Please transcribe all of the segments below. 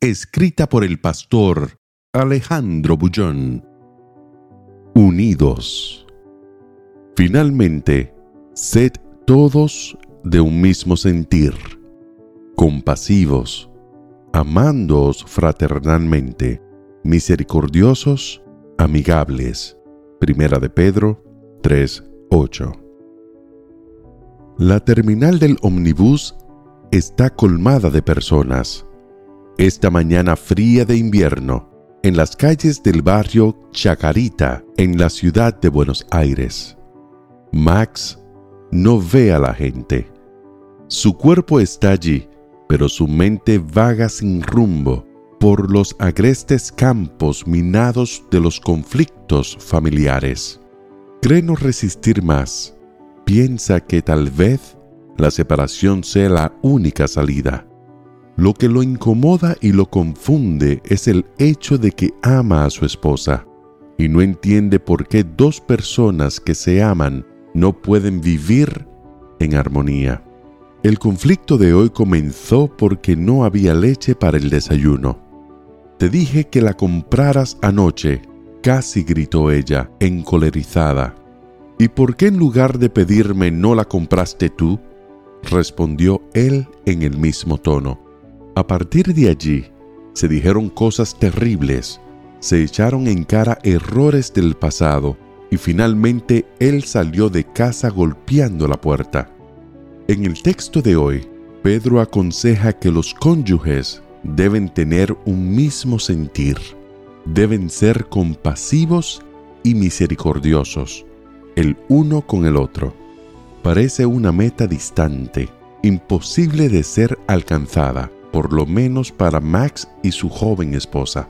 Escrita por el pastor Alejandro Bullón. Unidos. Finalmente, sed todos de un mismo sentir, compasivos, amándoos fraternalmente, misericordiosos, amigables. Primera de Pedro 3:8. La terminal del ómnibus está colmada de personas. Esta mañana fría de invierno, en las calles del barrio Chacarita, en la ciudad de Buenos Aires. Max no ve a la gente. Su cuerpo está allí, pero su mente vaga sin rumbo por los agrestes campos minados de los conflictos familiares. Cree no resistir más. Piensa que tal vez la separación sea la única salida. Lo que lo incomoda y lo confunde es el hecho de que ama a su esposa y no entiende por qué dos personas que se aman no pueden vivir en armonía. El conflicto de hoy comenzó porque no había leche para el desayuno. Te dije que la compraras anoche, casi gritó ella, encolerizada. ¿Y por qué en lugar de pedirme no la compraste tú? respondió él en el mismo tono. A partir de allí, se dijeron cosas terribles, se echaron en cara errores del pasado y finalmente él salió de casa golpeando la puerta. En el texto de hoy, Pedro aconseja que los cónyuges deben tener un mismo sentir, deben ser compasivos y misericordiosos, el uno con el otro. Parece una meta distante, imposible de ser alcanzada, por lo menos para Max y su joven esposa.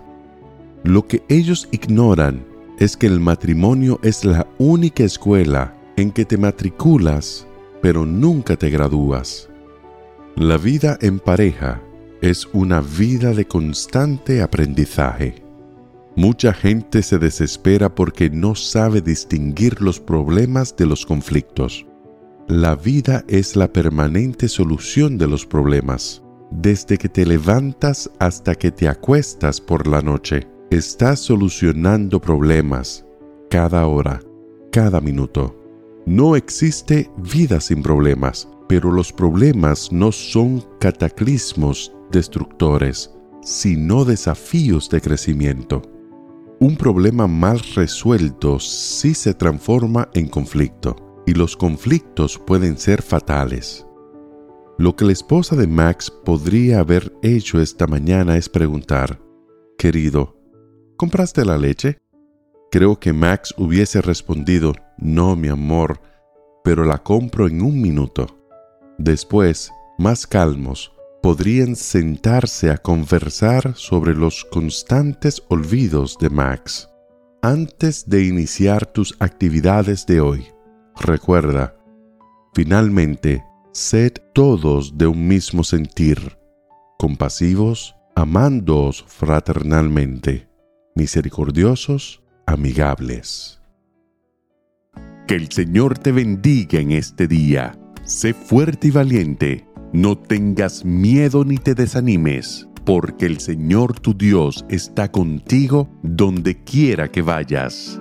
Lo que ellos ignoran es que el matrimonio es la única escuela en que te matriculas, pero nunca te gradúas. La vida en pareja es una vida de constante aprendizaje. Mucha gente se desespera porque no sabe distinguir los problemas de los conflictos. La vida es la permanente solución de los problemas. Desde que te levantas hasta que te acuestas por la noche, estás solucionando problemas cada hora, cada minuto. No existe vida sin problemas, pero los problemas no son cataclismos destructores, sino desafíos de crecimiento. Un problema mal resuelto sí se transforma en conflicto, y los conflictos pueden ser fatales. Lo que la esposa de Max podría haber hecho esta mañana es preguntar, querido, ¿compraste la leche? Creo que Max hubiese respondido, no, mi amor, pero la compro en un minuto. Después, más calmos, podrían sentarse a conversar sobre los constantes olvidos de Max. Antes de iniciar tus actividades de hoy, recuerda, finalmente, sed todos de un mismo sentir, compasivos, amándoos fraternalmente, misericordiosos, amigables. Que el Señor te bendiga en este día. Sé fuerte y valiente no tengas miedo ni te desanimes, porque el Señor tu Dios está contigo donde quiera que vayas.